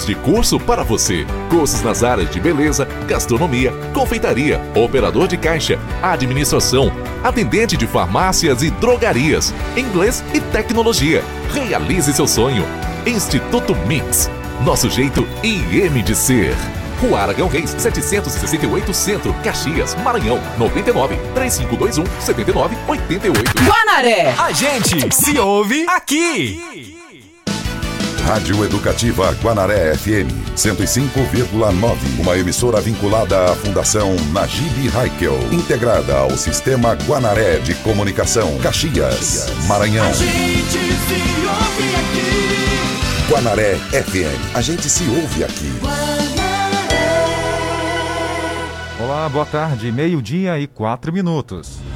opções de curso para você. Cursos nas áreas de beleza, gastronomia, confeitaria, operador de caixa, administração, atendente de farmácias e drogarias, inglês e tecnologia. Realize seu sonho. Instituto Mix. Nosso jeito IM de ser. Rua Aragão Reis, 768 Centro, Caxias, Maranhão, 99 3521 7988. Guanaré, A gente se ouve aqui. Rádio Educativa Guanaré FM 105,9. Uma emissora vinculada à Fundação Najib Haikel, integrada ao Sistema Guanaré de Comunicação, Caxias, Maranhão. a gente se ouve aqui. Guanaré FM. A gente se ouve aqui. Olá, boa tarde, meio-dia e quatro minutos.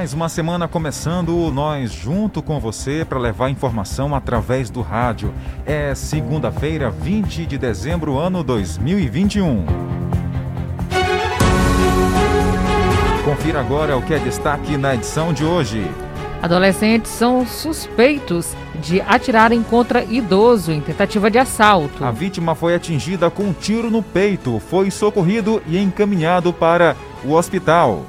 Mais uma semana começando, nós junto com você para levar informação através do rádio. É segunda-feira, 20 de dezembro, ano 2021. Confira agora o que é destaque na edição de hoje. Adolescentes são suspeitos de atirarem contra idoso em tentativa de assalto. A vítima foi atingida com um tiro no peito, foi socorrido e encaminhado para o hospital.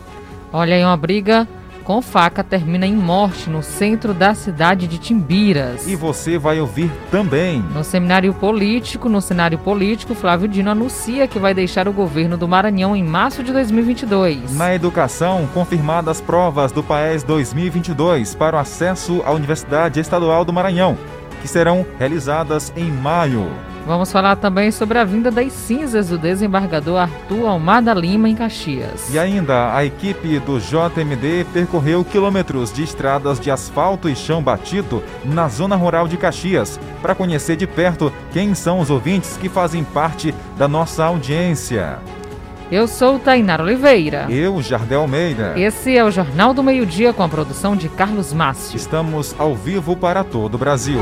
Olha aí, uma briga com faca termina em morte no centro da cidade de Timbiras. E você vai ouvir também. No seminário político, no cenário político, Flávio Dino anuncia que vai deixar o governo do Maranhão em março de 2022. Na educação, confirmadas provas do PAES 2022 para o acesso à Universidade Estadual do Maranhão, que serão realizadas em maio. Vamos falar também sobre a vinda das cinzas do desembargador Arthur Almada Lima em Caxias. E ainda, a equipe do JMD percorreu quilômetros de estradas de asfalto e chão batido na zona rural de Caxias, para conhecer de perto quem são os ouvintes que fazem parte da nossa audiência. Eu sou Tainara Oliveira. Eu, Jardel Almeida. Esse é o Jornal do Meio-Dia com a produção de Carlos Márcio. Estamos ao vivo para todo o Brasil.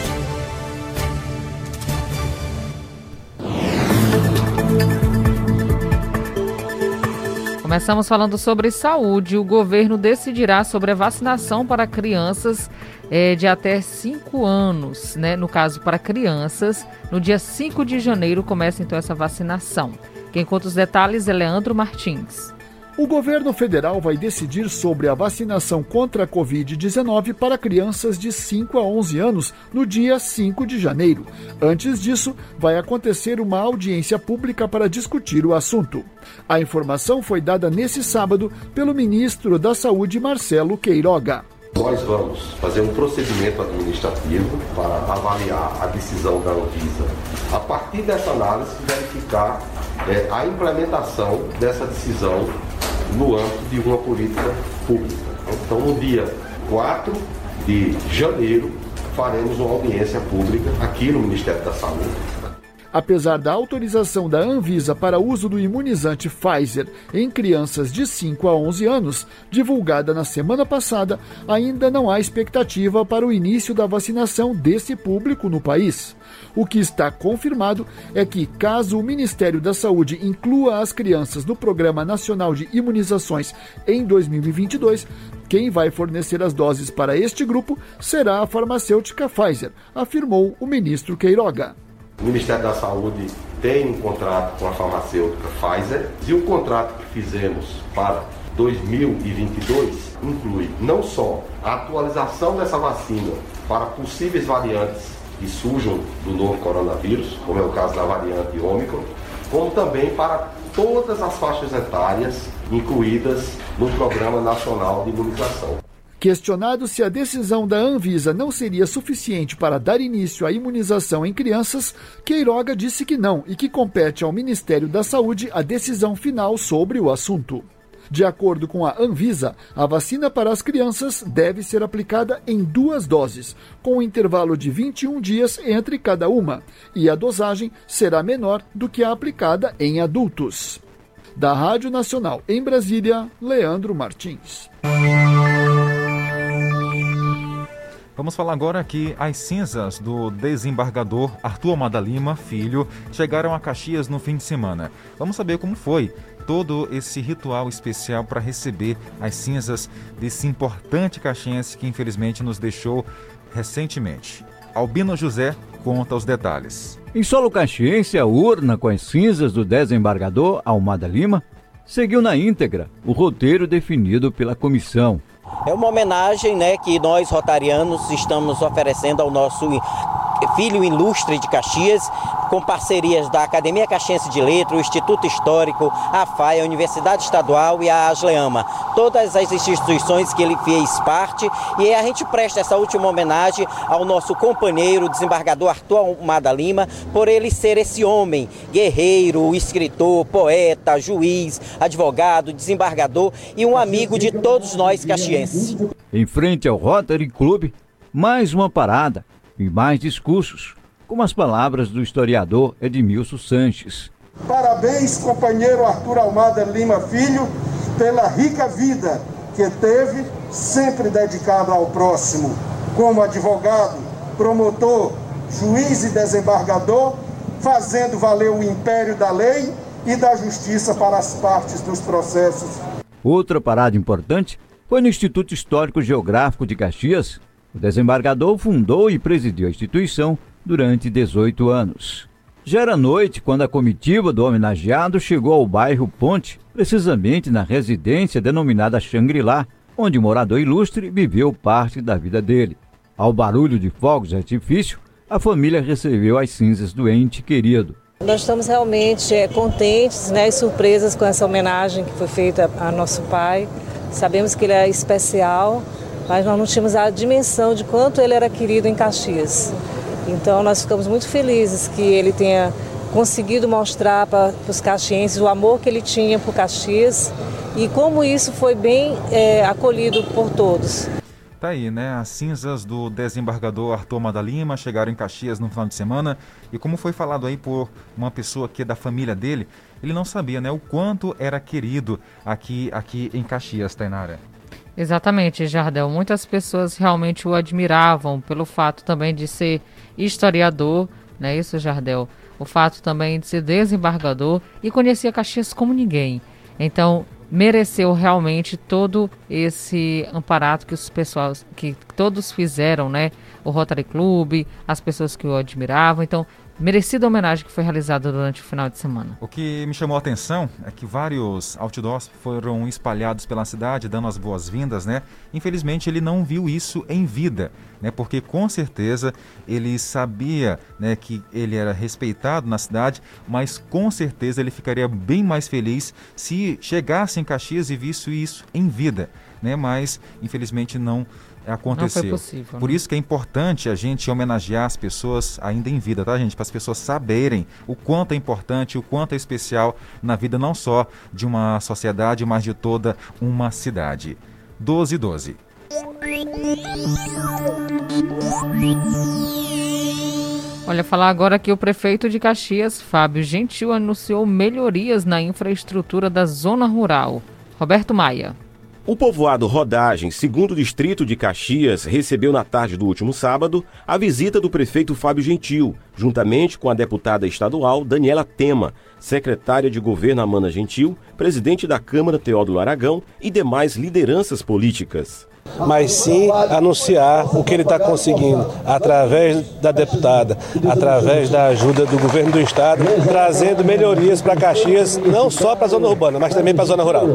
Começamos falando sobre saúde. O governo decidirá sobre a vacinação para crianças eh, de até 5 anos, né? No caso, para crianças, no dia 5 de janeiro começa então essa vacinação. Quem conta os detalhes é Leandro Martins. O governo federal vai decidir sobre a vacinação contra a Covid-19 para crianças de 5 a 11 anos no dia 5 de janeiro. Antes disso, vai acontecer uma audiência pública para discutir o assunto. A informação foi dada nesse sábado pelo ministro da Saúde, Marcelo Queiroga. Nós vamos fazer um procedimento administrativo para avaliar a decisão da Anvisa. A partir dessa análise, verificar é, a implementação dessa decisão no âmbito de uma política pública. Então, no dia 4 de janeiro, faremos uma audiência pública aqui no Ministério da Saúde Apesar da autorização da Anvisa para uso do imunizante Pfizer em crianças de 5 a 11 anos, divulgada na semana passada, ainda não há expectativa para o início da vacinação desse público no país. O que está confirmado é que, caso o Ministério da Saúde inclua as crianças no Programa Nacional de Imunizações em 2022, quem vai fornecer as doses para este grupo será a farmacêutica Pfizer, afirmou o ministro Queiroga. O Ministério da Saúde tem um contrato com a farmacêutica Pfizer e o contrato que fizemos para 2022 inclui não só a atualização dessa vacina para possíveis variantes que surjam do novo coronavírus, como é o caso da variante Ômicron, como também para todas as faixas etárias incluídas no Programa Nacional de Imunização. Questionado se a decisão da Anvisa não seria suficiente para dar início à imunização em crianças, Queiroga disse que não e que compete ao Ministério da Saúde a decisão final sobre o assunto. De acordo com a Anvisa, a vacina para as crianças deve ser aplicada em duas doses, com um intervalo de 21 dias entre cada uma, e a dosagem será menor do que a aplicada em adultos. Da Rádio Nacional em Brasília, Leandro Martins. Vamos falar agora que as cinzas do desembargador Arthur Amada Lima, filho, chegaram a Caxias no fim de semana. Vamos saber como foi todo esse ritual especial para receber as cinzas desse importante caxiense que infelizmente nos deixou recentemente. Albino José conta os detalhes. Em solo caxiense, a urna com as cinzas do desembargador Almada Lima seguiu na íntegra o roteiro definido pela comissão. É uma homenagem né, que nós, rotarianos, estamos oferecendo ao nosso filho ilustre de Caxias, com parcerias da Academia Caxiense de Letras, o Instituto Histórico, a FAI, a Universidade Estadual e a Asleama. Todas as instituições que ele fez parte e a gente presta essa última homenagem ao nosso companheiro, desembargador Arthur Almada Lima, por ele ser esse homem, guerreiro, escritor, poeta, juiz, advogado, desembargador e um amigo de todos nós caxienses. Em frente ao Rotary Club, mais uma parada e mais discursos, como as palavras do historiador Edmilson Sanches. Parabéns, companheiro Arthur Almada Lima Filho, pela rica vida que teve, sempre dedicado ao próximo, como advogado, promotor, juiz e desembargador, fazendo valer o império da lei e da justiça para as partes dos processos. Outra parada importante foi no Instituto Histórico Geográfico de Caxias, o desembargador fundou e presidiu a instituição durante 18 anos. Já era noite quando a comitiva do homenageado chegou ao bairro Ponte, precisamente na residência denominada Xangri-Lá, onde o morador ilustre viveu parte da vida dele. Ao barulho de fogos de artifício, a família recebeu as cinzas do ente querido. Nós estamos realmente é, contentes né, e surpresas com essa homenagem que foi feita a nosso pai. Sabemos que ele é especial mas nós não tínhamos a dimensão de quanto ele era querido em Caxias. Então nós ficamos muito felizes que ele tenha conseguido mostrar para os caxienses o amor que ele tinha por Caxias e como isso foi bem é, acolhido por todos. Tá aí, né? As cinzas do desembargador Arthur Madalima chegaram em Caxias no final de semana e como foi falado aí por uma pessoa que é da família dele, ele não sabia, né, o quanto era querido aqui aqui em Caxias, Tainara. Exatamente, Jardel. Muitas pessoas realmente o admiravam pelo fato também de ser historiador, não é isso, Jardel? O fato também de ser desembargador e conhecia Caxias como ninguém. Então, mereceu realmente todo esse amparato que os pessoas, que todos fizeram, né? O Rotary Club, as pessoas que o admiravam. Então, merecida homenagem que foi realizada durante o final de semana. O que me chamou a atenção é que vários outdoors foram espalhados pela cidade, dando as boas-vindas, né? Infelizmente ele não viu isso em vida, né? Porque com certeza ele sabia, né, que ele era respeitado na cidade, mas com certeza ele ficaria bem mais feliz se chegasse em Caxias e visse isso em vida, né? Mas infelizmente não aconteceu. Não foi possível, Por né? isso que é importante a gente homenagear as pessoas ainda em vida, tá, gente? Para as pessoas saberem o quanto é importante, o quanto é especial na vida não só de uma sociedade, mas de toda uma cidade. 12 12. Olha, falar agora que o prefeito de Caxias, Fábio Gentil, anunciou melhorias na infraestrutura da zona rural. Roberto Maia. O povoado Rodagem, segundo distrito de Caxias, recebeu na tarde do último sábado a visita do prefeito Fábio Gentil, juntamente com a deputada estadual Daniela Tema, secretária de governo Amanda Gentil, presidente da Câmara Teódulo Aragão e demais lideranças políticas mas sim anunciar o que ele está conseguindo através da deputada, através da ajuda do governo do estado, trazendo melhorias para Caxias, não só para a zona urbana, mas também para a zona rural.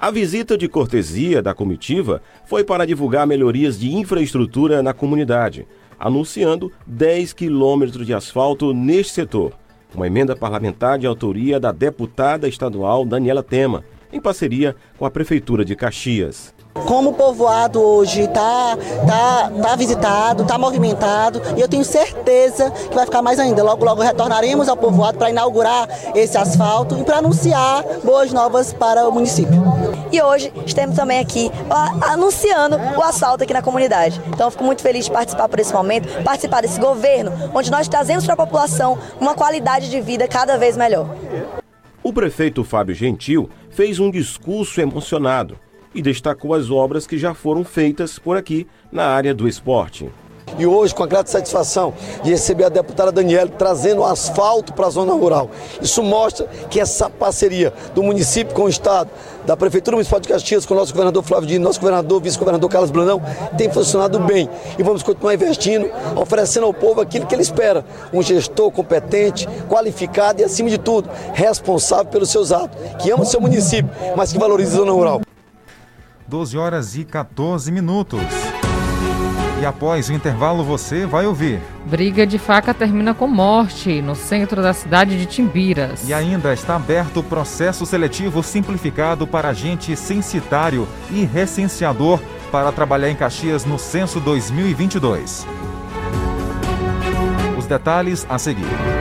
A visita de cortesia da comitiva foi para divulgar melhorias de infraestrutura na comunidade, anunciando 10 quilômetros de asfalto neste setor. Uma emenda parlamentar de autoria da deputada estadual Daniela Tema, em parceria com a Prefeitura de Caxias. Como o povoado hoje está tá, tá visitado, está movimentado, e eu tenho certeza que vai ficar mais ainda. Logo, logo retornaremos ao povoado para inaugurar esse asfalto e para anunciar boas novas para o município. E hoje estamos também aqui anunciando o asfalto aqui na comunidade. Então, eu fico muito feliz de participar por esse momento, participar desse governo, onde nós trazemos para a população uma qualidade de vida cada vez melhor. O prefeito Fábio Gentil fez um discurso emocionado e destacou as obras que já foram feitas por aqui na área do esporte. E hoje, com a grande satisfação de receber a deputada Daniela trazendo asfalto para a zona rural. Isso mostra que essa parceria do município com o Estado, da Prefeitura Municipal de Caxias, com o nosso governador Flávio Dino, nosso governador, vice-governador Carlos Brunão, tem funcionado bem. E vamos continuar investindo, oferecendo ao povo aquilo que ele espera. Um gestor competente, qualificado e, acima de tudo, responsável pelos seus atos, que ama o seu município, mas que valoriza a zona rural. 12 horas e 14 minutos. E após o intervalo você vai ouvir. Briga de faca termina com morte no centro da cidade de Timbiras. E ainda está aberto o processo seletivo simplificado para agente censitário e recenseador para trabalhar em Caxias no censo 2022. Os detalhes a seguir.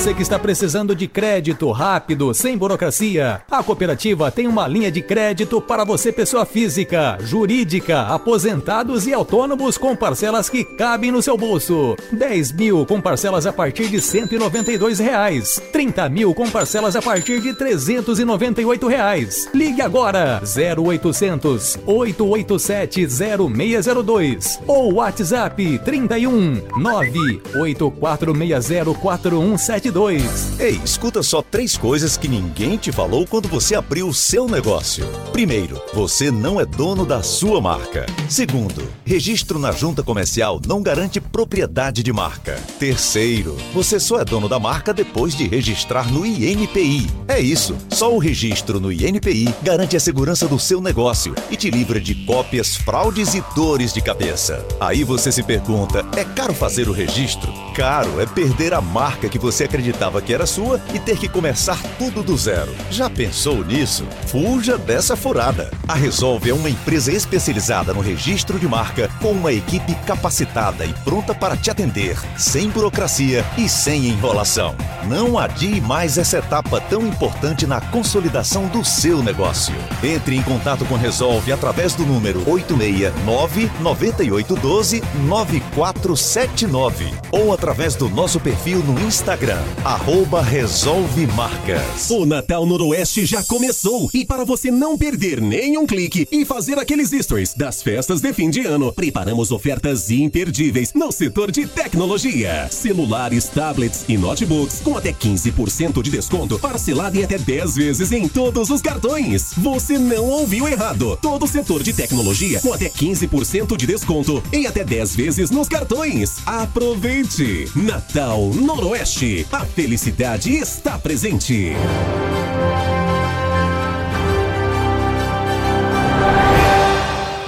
Você que está precisando de crédito rápido, sem burocracia, a cooperativa tem uma linha de crédito para você, pessoa física, jurídica, aposentados e autônomos com parcelas que cabem no seu bolso. 10 mil com parcelas a partir de 192 reais. 30 mil com parcelas a partir de 398 reais. Ligue agora 0800 887 0602 ou WhatsApp 31 98460 4172 Ei, escuta só três coisas que ninguém te falou quando você abriu o seu negócio. Primeiro, você não é dono da sua marca. Segundo, registro na junta comercial não garante propriedade de marca. Terceiro, você só é dono da marca depois de registrar no INPI. É isso, só o registro no INPI garante a segurança do seu negócio e te livra de cópias, fraudes e dores de cabeça. Aí você se pergunta: é caro fazer o registro? Caro é perder a marca que você acredita acreditava que era sua e ter que começar tudo do zero. Já pensou nisso? Fuja dessa furada. A Resolve é uma empresa especializada no registro de marca com uma equipe capacitada e pronta para te atender, sem burocracia e sem enrolação. Não adie mais essa etapa tão importante na consolidação do seu negócio. Entre em contato com Resolve através do número 869 9812 9479 ou através do nosso perfil no Instagram Arroba Resolve Marcas. O Natal Noroeste já começou e para você não perder nenhum clique e fazer aqueles stories das festas de fim de ano, preparamos ofertas imperdíveis no setor de tecnologia. Celulares, tablets e notebooks com até 15% de desconto, parcelado em até 10 vezes em todos os cartões. Você não ouviu errado. Todo o setor de tecnologia com até 15% de desconto em até 10 vezes nos cartões. Aproveite! Natal Noroeste. A felicidade está presente.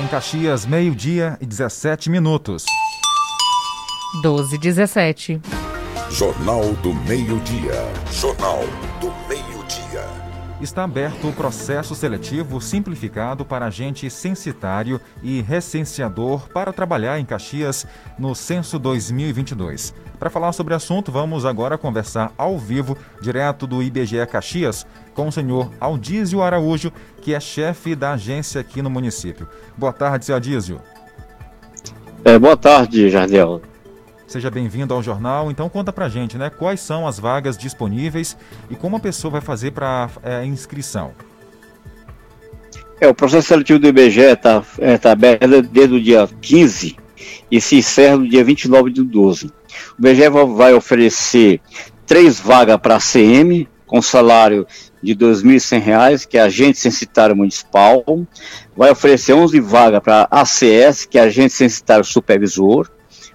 Em Caxias, meio-dia e 17 minutos. 12 17. Jornal do Meio-Dia. Jornal. Está aberto o processo seletivo simplificado para agente censitário e recenseador para trabalhar em Caxias no censo 2022. Para falar sobre o assunto, vamos agora conversar ao vivo, direto do IBGE Caxias, com o senhor Aldísio Araújo, que é chefe da agência aqui no município. Boa tarde, senhor Aldísio. É, boa tarde, Jardel. Seja bem-vindo ao jornal. Então conta pra gente, né? Quais são as vagas disponíveis e como a pessoa vai fazer para é, inscrição? É, o processo seletivo do IBGE está é, tá aberto desde o dia 15 e se encerra no dia 29 de 12. O IBGE vai oferecer três vagas para a CM, com salário de R$ 2.100, que é agente censitário municipal. Vai oferecer 11 vagas para ACS, que é agente censitário supervisor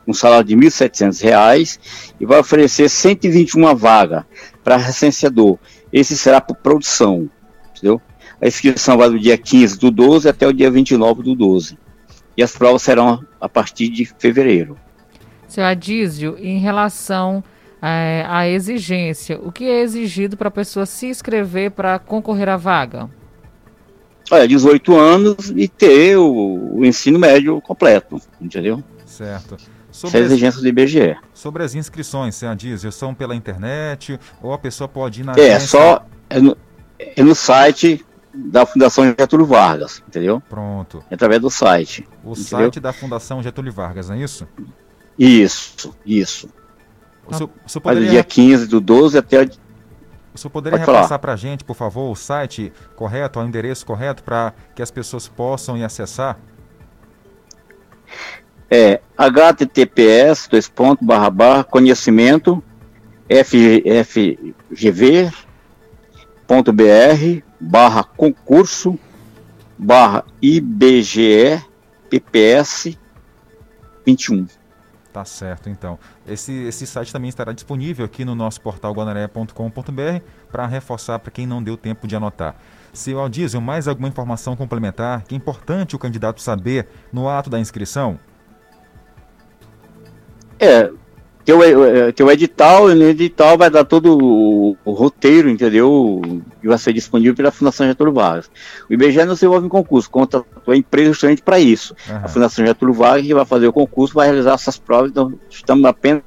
um salário de R$ 1.700 e vai oferecer 121 vagas para recenseador. Esse será por produção, entendeu? A inscrição vai do dia 15 do 12 até o dia 29 do 12. E as provas serão a partir de fevereiro. Seu Adísio, em relação é, a exigência. O que é exigido para a pessoa se inscrever para concorrer à vaga? Olha, 18 anos e ter o, o ensino médio completo, entendeu? Certo. Sobre Essa é a exigência do IBGE. Sobre as inscrições, você diz, são pela internet ou a pessoa pode ir na É, agência... só é no, é no site da Fundação Getúlio Vargas, entendeu? Pronto. É através do site. O entendeu? site da Fundação Getúlio Vargas, não é isso? Isso, isso. O senhor, o senhor poderia... dia 15 do 12 até o o senhor poderia Pode repassar para a gente, por favor, o site correto, o endereço correto para que as pessoas possam ir acessar? É https dois pontos, barra, barra, conhecimento fgv.br barra concurso barra IBGE PPS 21. Tá certo, então. Esse, esse site também estará disponível aqui no nosso portal guanaré.com.br para reforçar para quem não deu tempo de anotar. Seu Aldísio, mais alguma informação complementar que é importante o candidato saber no ato da inscrição? É, teu, teu edital, e no edital vai dar todo o, o, roteiro, entendeu? Que vai ser disponível pela Fundação Getúlio Vargas. O IBGE não se envolve em concurso, conta a empresa justamente para isso. Uhum. A Fundação Getúlio Vargas que vai fazer o concurso, vai realizar essas provas, então estamos apenas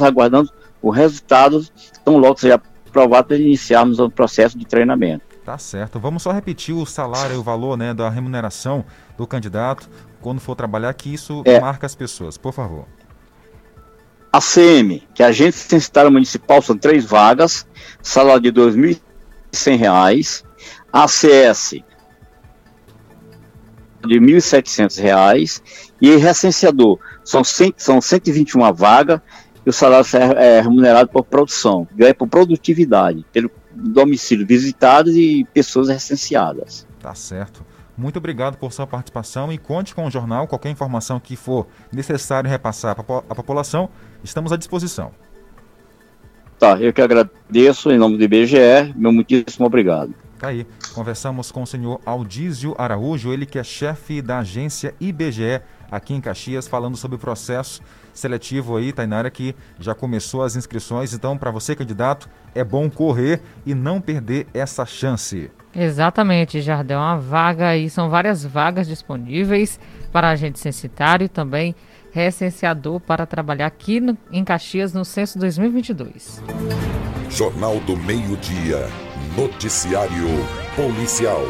aguardando o resultado, tão logo seja aprovado para iniciarmos o processo de treinamento. Tá certo. Vamos só repetir o salário e o valor né, da remuneração do candidato quando for trabalhar, que isso é. marca as pessoas, por favor. A CM, que é a Agência Censitária Municipal, são três vagas, salário de R$ 2.100. ACS, de R$ 1.700. E recenseador, são, 100, são 121 vagas, e o salário é remunerado por produção, ganha por produtividade, pelo domicílio visitado e pessoas recenseadas. Tá certo. Muito obrigado por sua participação e conte com o jornal. Qualquer informação que for necessário repassar a população, estamos à disposição. Tá, eu que agradeço em nome do IBGE. Meu muitíssimo obrigado. Tá aí. Conversamos com o senhor Aldísio Araújo, ele que é chefe da agência IBGE aqui em Caxias, falando sobre o processo seletivo aí, Tainara, que já começou as inscrições. Então, para você, candidato, é bom correr e não perder essa chance. Exatamente, Jardel. Uma vaga aí, são várias vagas disponíveis para agente censitário e também recenseador para trabalhar aqui no, em Caxias no censo 2022. Jornal do Meio-Dia. Noticiário Policial.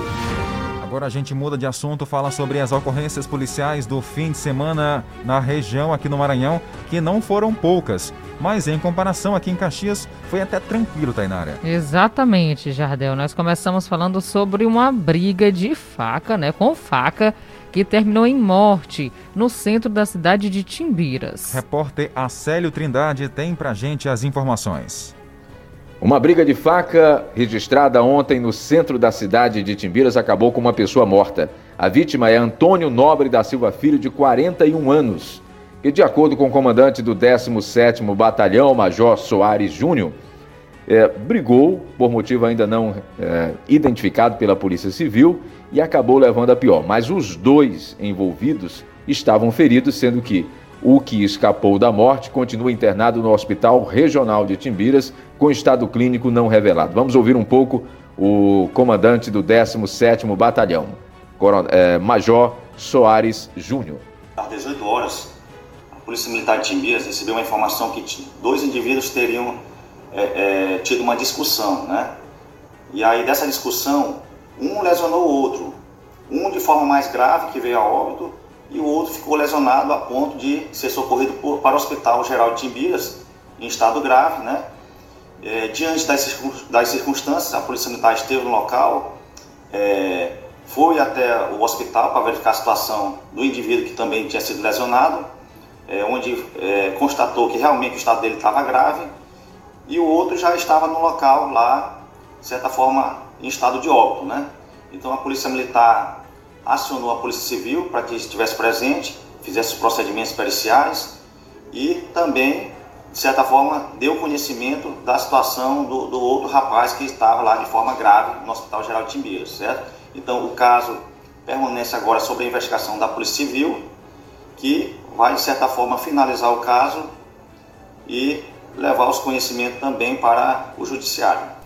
Agora a gente muda de assunto, fala sobre as ocorrências policiais do fim de semana na região aqui no Maranhão, que não foram poucas. Mas em comparação aqui em Caxias, foi até tranquilo, Tainara. Exatamente, Jardel. Nós começamos falando sobre uma briga de faca, né? Com faca que terminou em morte no centro da cidade de Timbiras. Repórter Acélio Trindade tem pra gente as informações. Uma briga de faca registrada ontem no centro da cidade de Timbiras acabou com uma pessoa morta. A vítima é Antônio Nobre da Silva Filho, de 41 anos, que, de acordo com o comandante do 17º Batalhão, Major Soares Júnior, é, brigou por motivo ainda não é, identificado pela Polícia Civil e acabou levando a pior. Mas os dois envolvidos estavam feridos, sendo que o que escapou da morte continua internado no Hospital Regional de Timbiras, com estado clínico não revelado. Vamos ouvir um pouco o comandante do 17º Batalhão, é, Major Soares Júnior. Às 18 horas, a Polícia Militar de Timbiras recebeu uma informação que dois indivíduos teriam é, é, tido uma discussão, né? E aí dessa discussão, um lesionou o outro. Um de forma mais grave, que veio a óbito, e o outro ficou lesionado a ponto de ser socorrido por, para o Hospital Geral de Timbiras, em estado grave. Né? É, diante das, circunstâncias, a Polícia Militar esteve no local, é, foi até o hospital para verificar a situação do indivíduo que também tinha sido lesionado, é, onde é, constatou que realmente o estado dele estava grave, e o outro já estava no local lá, de certa forma, em estado de óbito. Né? Então a Polícia Militar acionou a Polícia Civil para que estivesse presente, fizesse os procedimentos periciais e também, de certa forma, deu conhecimento da situação do, do outro rapaz que estava lá de forma grave no Hospital Geral de Timbeiras, certo? Então, o caso permanece agora sob a investigação da Polícia Civil, que vai, de certa forma, finalizar o caso e levar os conhecimentos também para o judiciário.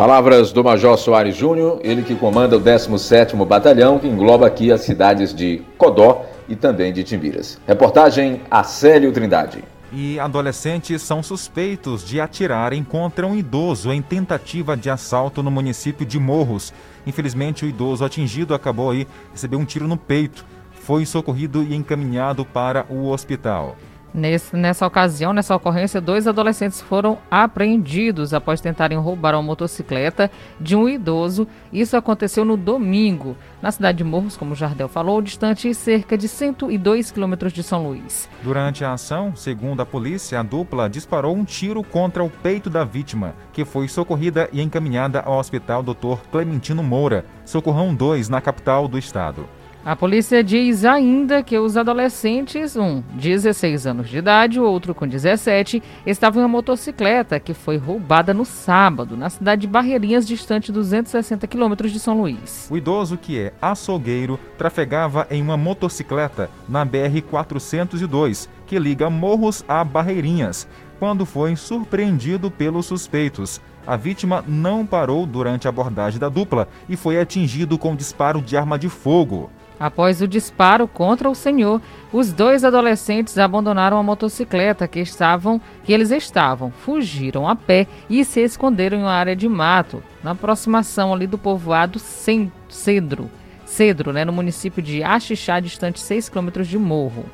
Palavras do Major Soares Júnior, ele que comanda o 17º Batalhão, que engloba aqui as cidades de Codó e também de Timbiras. Reportagem Acélio Trindade. E adolescentes são suspeitos de atirarem contra um idoso em tentativa de assalto no município de Morros. Infelizmente, o idoso atingido acabou aí receber um tiro no peito. Foi socorrido e encaminhado para o hospital. Nesse, nessa ocasião, nessa ocorrência, dois adolescentes foram apreendidos após tentarem roubar uma motocicleta de um idoso. Isso aconteceu no domingo, na cidade de Morros, como o Jardel falou, distante cerca de 102 quilômetros de São Luís. Durante a ação, segundo a polícia, a dupla disparou um tiro contra o peito da vítima, que foi socorrida e encaminhada ao hospital Dr. Clementino Moura, Socorrão 2, na capital do estado. A polícia diz ainda que os adolescentes, um 16 anos de idade, o outro com 17, estavam em uma motocicleta que foi roubada no sábado, na cidade de Barreirinhas, distante 260 quilômetros de São Luís. O idoso, que é açougueiro, trafegava em uma motocicleta na BR-402, que liga Morros a Barreirinhas, quando foi surpreendido pelos suspeitos. A vítima não parou durante a abordagem da dupla e foi atingido com disparo de arma de fogo. Após o disparo contra o senhor, os dois adolescentes abandonaram a motocicleta que estavam, que eles estavam, fugiram a pé e se esconderam em uma área de mato, na aproximação ali do povoado Cedro, Cedro, né, no município de Axixá, distante 6 quilômetros de Morro.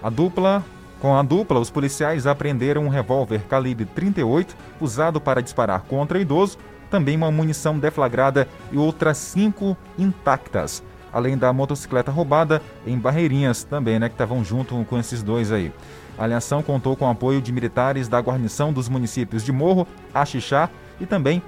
A dupla com a dupla, os policiais apreenderam um revólver calibre 38 usado para disparar contra idoso, também uma munição deflagrada e outras cinco intactas além da motocicleta roubada em Barreirinhas também, né, que estavam junto com esses dois aí. A aliação contou com o apoio de militares da guarnição dos municípios de Morro, Axixá e também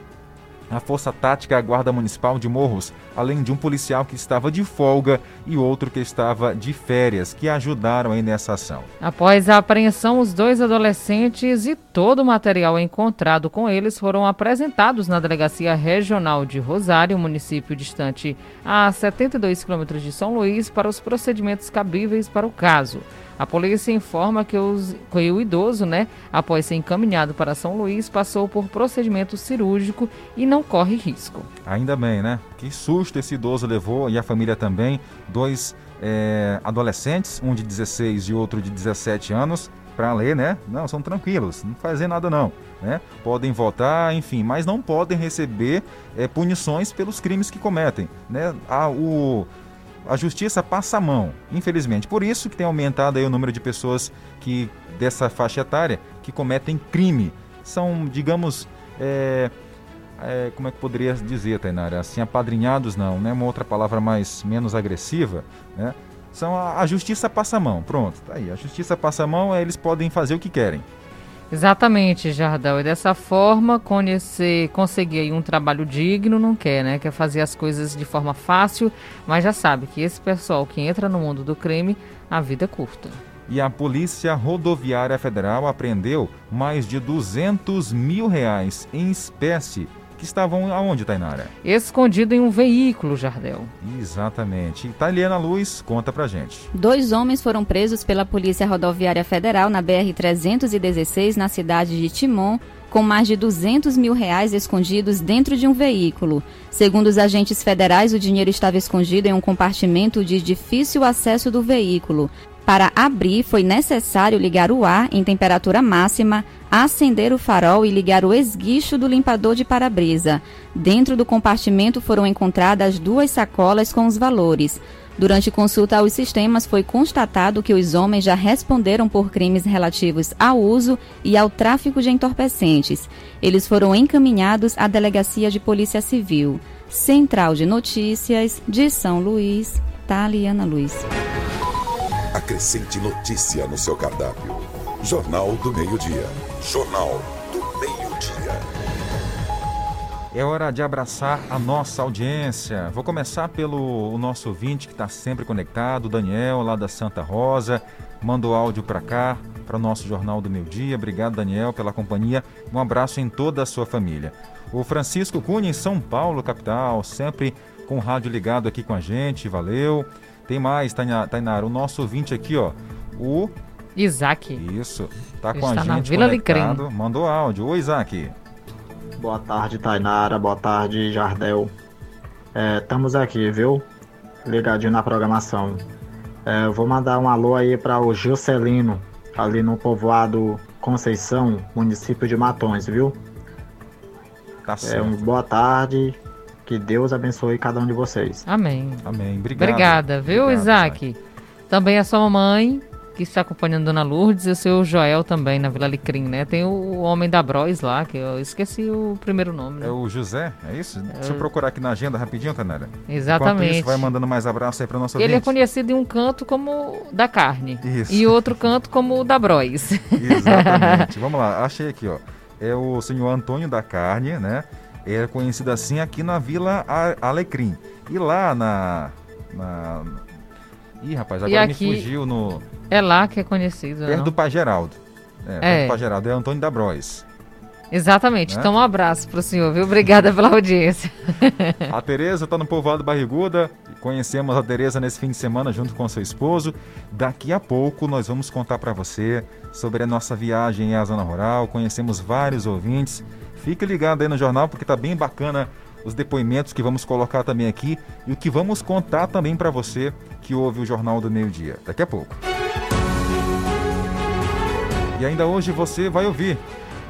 a Força Tática Guarda Municipal de Morros, além de um policial que estava de folga e outro que estava de férias, que ajudaram aí nessa ação. Após a apreensão, os dois adolescentes e todo o material encontrado com eles foram apresentados na Delegacia Regional de Rosário, município distante a 72 quilômetros de São Luís, para os procedimentos cabíveis para o caso. A polícia informa que, os, que, o idoso, né, após ser encaminhado para São Luís, passou por procedimento cirúrgico e não corre risco. Ainda bem, né? Que susto esse idoso levou e a família também. Dois é, adolescentes, um de 16 e outro de 17 anos, para ler, né? Não, são tranquilos, não fazem nada não, né? Podem votar, enfim, mas não podem receber é, punições pelos crimes que cometem, né? Ah, o a justiça passa a mão, infelizmente. Por isso que tem aumentado aí o número de pessoas que dessa faixa etária que cometem crime. São, digamos, é, é, como é que poderia dizer, Tainara? Assim, apadrinhados não, né? Uma outra palavra mais menos agressiva, né? São a, a justiça passa a mão, pronto, tá aí. A justiça passa a mão, eles podem fazer o que querem. Exatamente, Jardel. E dessa forma, conhecer, conseguir um trabalho digno não quer, né? Quer fazer as coisas de forma fácil, mas já sabe que esse pessoal que entra no mundo do crime, a vida é curta. E a Polícia Rodoviária Federal apreendeu mais de 200 mil reais em espécie que estavam aonde, Tainara? Escondido em um veículo, Jardel. Exatamente. Italiana Luz, conta pra gente. Dois homens foram presos pela Polícia Rodoviária Federal na BR-316, na cidade de Timon, com mais de 200 mil reais escondidos dentro de um veículo. Segundo os agentes federais, o dinheiro estava escondido em um compartimento de difícil acesso do veículo. Para abrir, foi necessário ligar o ar em temperatura máxima, acender o farol e ligar o esguicho do limpador de para-brisa. Dentro do compartimento foram encontradas duas sacolas com os valores. Durante consulta aos sistemas, foi constatado que os homens já responderam por crimes relativos ao uso e ao tráfico de entorpecentes. Eles foram encaminhados à Delegacia de Polícia Civil. Central de Notícias de São Luís, Taliana Luiz. Acrescente notícia no seu cardápio. Jornal do Meio-Dia. Jornal do Meio-Dia. É hora de abraçar a nossa audiência. Vou começar pelo nosso ouvinte que está sempre conectado, Daniel, lá da Santa Rosa. Mandou áudio para cá, para o nosso Jornal do Meio-Dia. Obrigado, Daniel, pela companhia. Um abraço em toda a sua família. O Francisco Cunha, em São Paulo, capital, sempre com o rádio ligado aqui com a gente. Valeu. Tem mais, Tainara, o nosso ouvinte aqui, ó, o Isaac. Isso. Tá Ele com a está gente na Vila conectado. Mandou áudio. Oi, Isaac. Boa tarde, Tainara. Boa tarde, Jardel. É, estamos aqui, viu? Ligadinho na programação. É, eu vou mandar um alô aí para o Juscelino, ali no povoado Conceição, município de Matões, viu? Tá É, certo. um boa tarde. Que Deus abençoe cada um de vocês. Amém. Amém. Obrigado. Obrigada, viu, Obrigado, Isaac? Também a sua mamãe, que está acompanhando Dona Lourdes, e o seu Joel também, na Vila Alecrim, né? Tem o homem da Bros lá, que eu esqueci o primeiro nome, né? É o José, é isso? Deixa eu procurar aqui na agenda rapidinho, Tanara. Exatamente. Isso, vai mandando mais abraço aí para nosso Ele é conhecido em um canto como da carne. Isso. E outro canto como o da Bros. Exatamente. Vamos lá, achei aqui, ó. É o senhor Antônio da Carne, né? É conhecido assim aqui na Vila Alecrim. E lá na. na... Ih, rapaz, agora aqui- me fugiu no. É lá que é conhecido, Perto não? do Pai Geraldo. É, É. do Pai Geraldo. É Antônio da Bros. Exatamente. Né? Então um abraço pro senhor, viu? Obrigada pela audiência. A Tereza está no povoado Barriguda. Conhecemos a Tereza nesse fim de semana junto com seu esposo. Daqui a pouco nós vamos contar para você sobre a nossa viagem à zona rural. Conhecemos vários ouvintes. Fique ligado aí no jornal porque tá bem bacana os depoimentos que vamos colocar também aqui e o que vamos contar também para você que ouve o Jornal do Meio Dia. Daqui a pouco. E ainda hoje você vai ouvir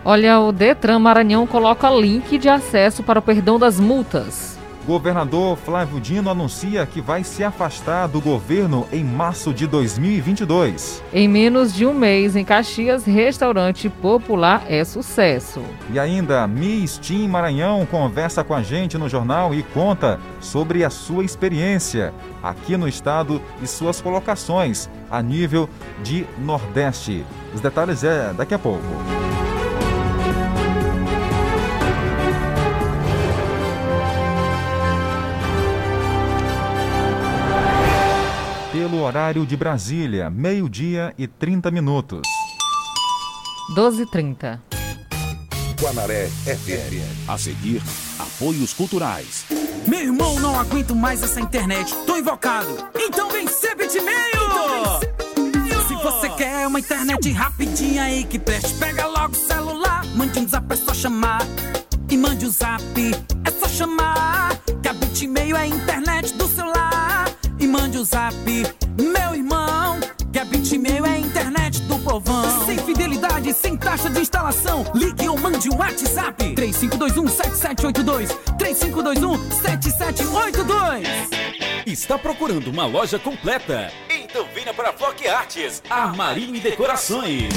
Olha, o Detran Maranhão coloca link de acesso para o perdão das multas. Governador Flávio Dino anuncia que vai se afastar do governo em março de 2022. Em menos de um mês, em Caxias, restaurante popular é sucesso. E ainda, Miss Tim Maranhão conversa com a gente no jornal e conta sobre a sua experiência aqui no estado e suas colocações a nível de Nordeste. Os detalhes é daqui a pouco. Horário de Brasília, meio-dia e 30 minutos. 12h30. Guanaré FM. A seguir, apoios culturais. Meu irmão, não aguento mais essa internet. Tô invocado. Então vem ser bitmail! Se você quer uma internet rapidinha aí que preste, pega logo o celular. Mande um zap, é só chamar. E mande o zap, é só chamar. Que a bitmail é a internet do celular. E mande o zap, meu irmão. Que a bitmail é a internet do povão. Sem fidelidade, sem taxa de instalação. Ligue ou mande um WhatsApp. 3521-7782. 3521-7782. Está procurando uma loja completa? Então venha para a Flock Artes, Armarinho e Decorações.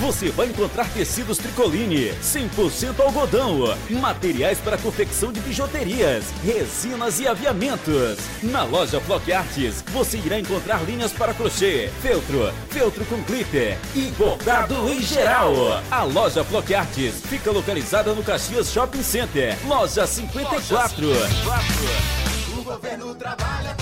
Você vai encontrar tecidos tricoline, 100% algodão, materiais para confecção de bijuterias, resinas e aviamentos. Na loja Flock Artes, você irá encontrar linhas para crochê, feltro, feltro com glitter e bordado em geral. A loja Flock Artes fica localizada no Caxias Shopping Center, loja 54. O governo trabalha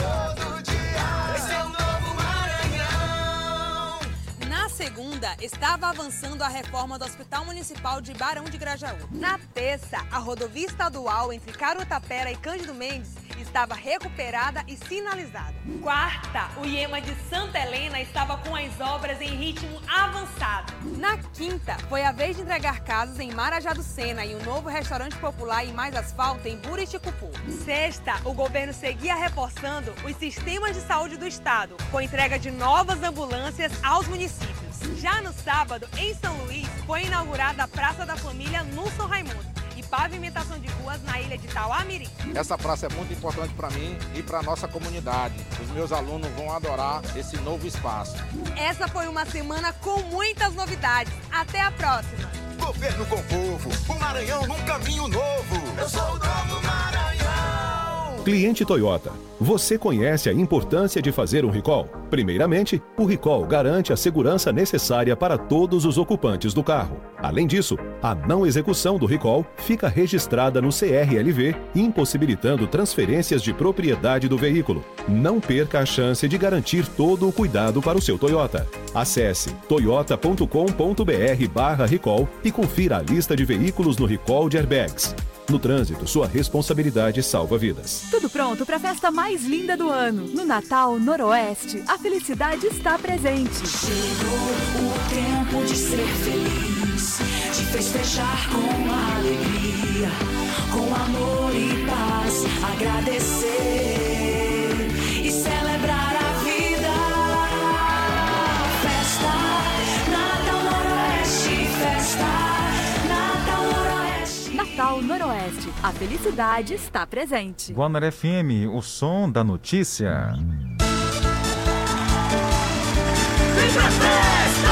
segunda, estava avançando a reforma do Hospital Municipal de Barão de Grajaú. Na terça, a rodovia estadual entre Carutapera e Cândido Mendes estava recuperada e sinalizada. Quarta, o IEMA de Santa Helena estava com as obras em ritmo avançado. Na quinta, foi a vez de entregar casas em Marajá do Sena e um novo restaurante popular e mais asfalto em Buriticupu. Sexta, o governo seguia reforçando os sistemas de saúde do estado, com entrega de novas ambulâncias aos municípios. Já no sábado, em São Luís, foi inaugurada a Praça da Família São Raimundo e pavimentação de ruas na ilha de Tauamirim. Essa praça é muito importante para mim e para nossa comunidade. Os meus alunos vão adorar esse novo espaço. Essa foi uma semana com muitas novidades. Até a próxima! Governo com povo, o Maranhão num caminho novo. Eu sou o novo Maranhão. Cliente Toyota, você conhece a importância de fazer um recall? Primeiramente, o recall garante a segurança necessária para todos os ocupantes do carro. Além disso, a não execução do recall fica registrada no CRLV, impossibilitando transferências de propriedade do veículo. Não perca a chance de garantir todo o cuidado para o seu Toyota. Acesse toyota.com.br barra recall e confira a lista de veículos no recall de airbags. No trânsito, sua responsabilidade salva vidas. Tudo pronto para a festa mais linda do ano. No Natal Noroeste, a felicidade está presente. Chegou o tempo de ser feliz, de festejar com alegria, com amor e paz, agradecer Noroeste. Natal Noroeste, a felicidade está presente. Guanaré FM, o som da notícia. Vem pra festa!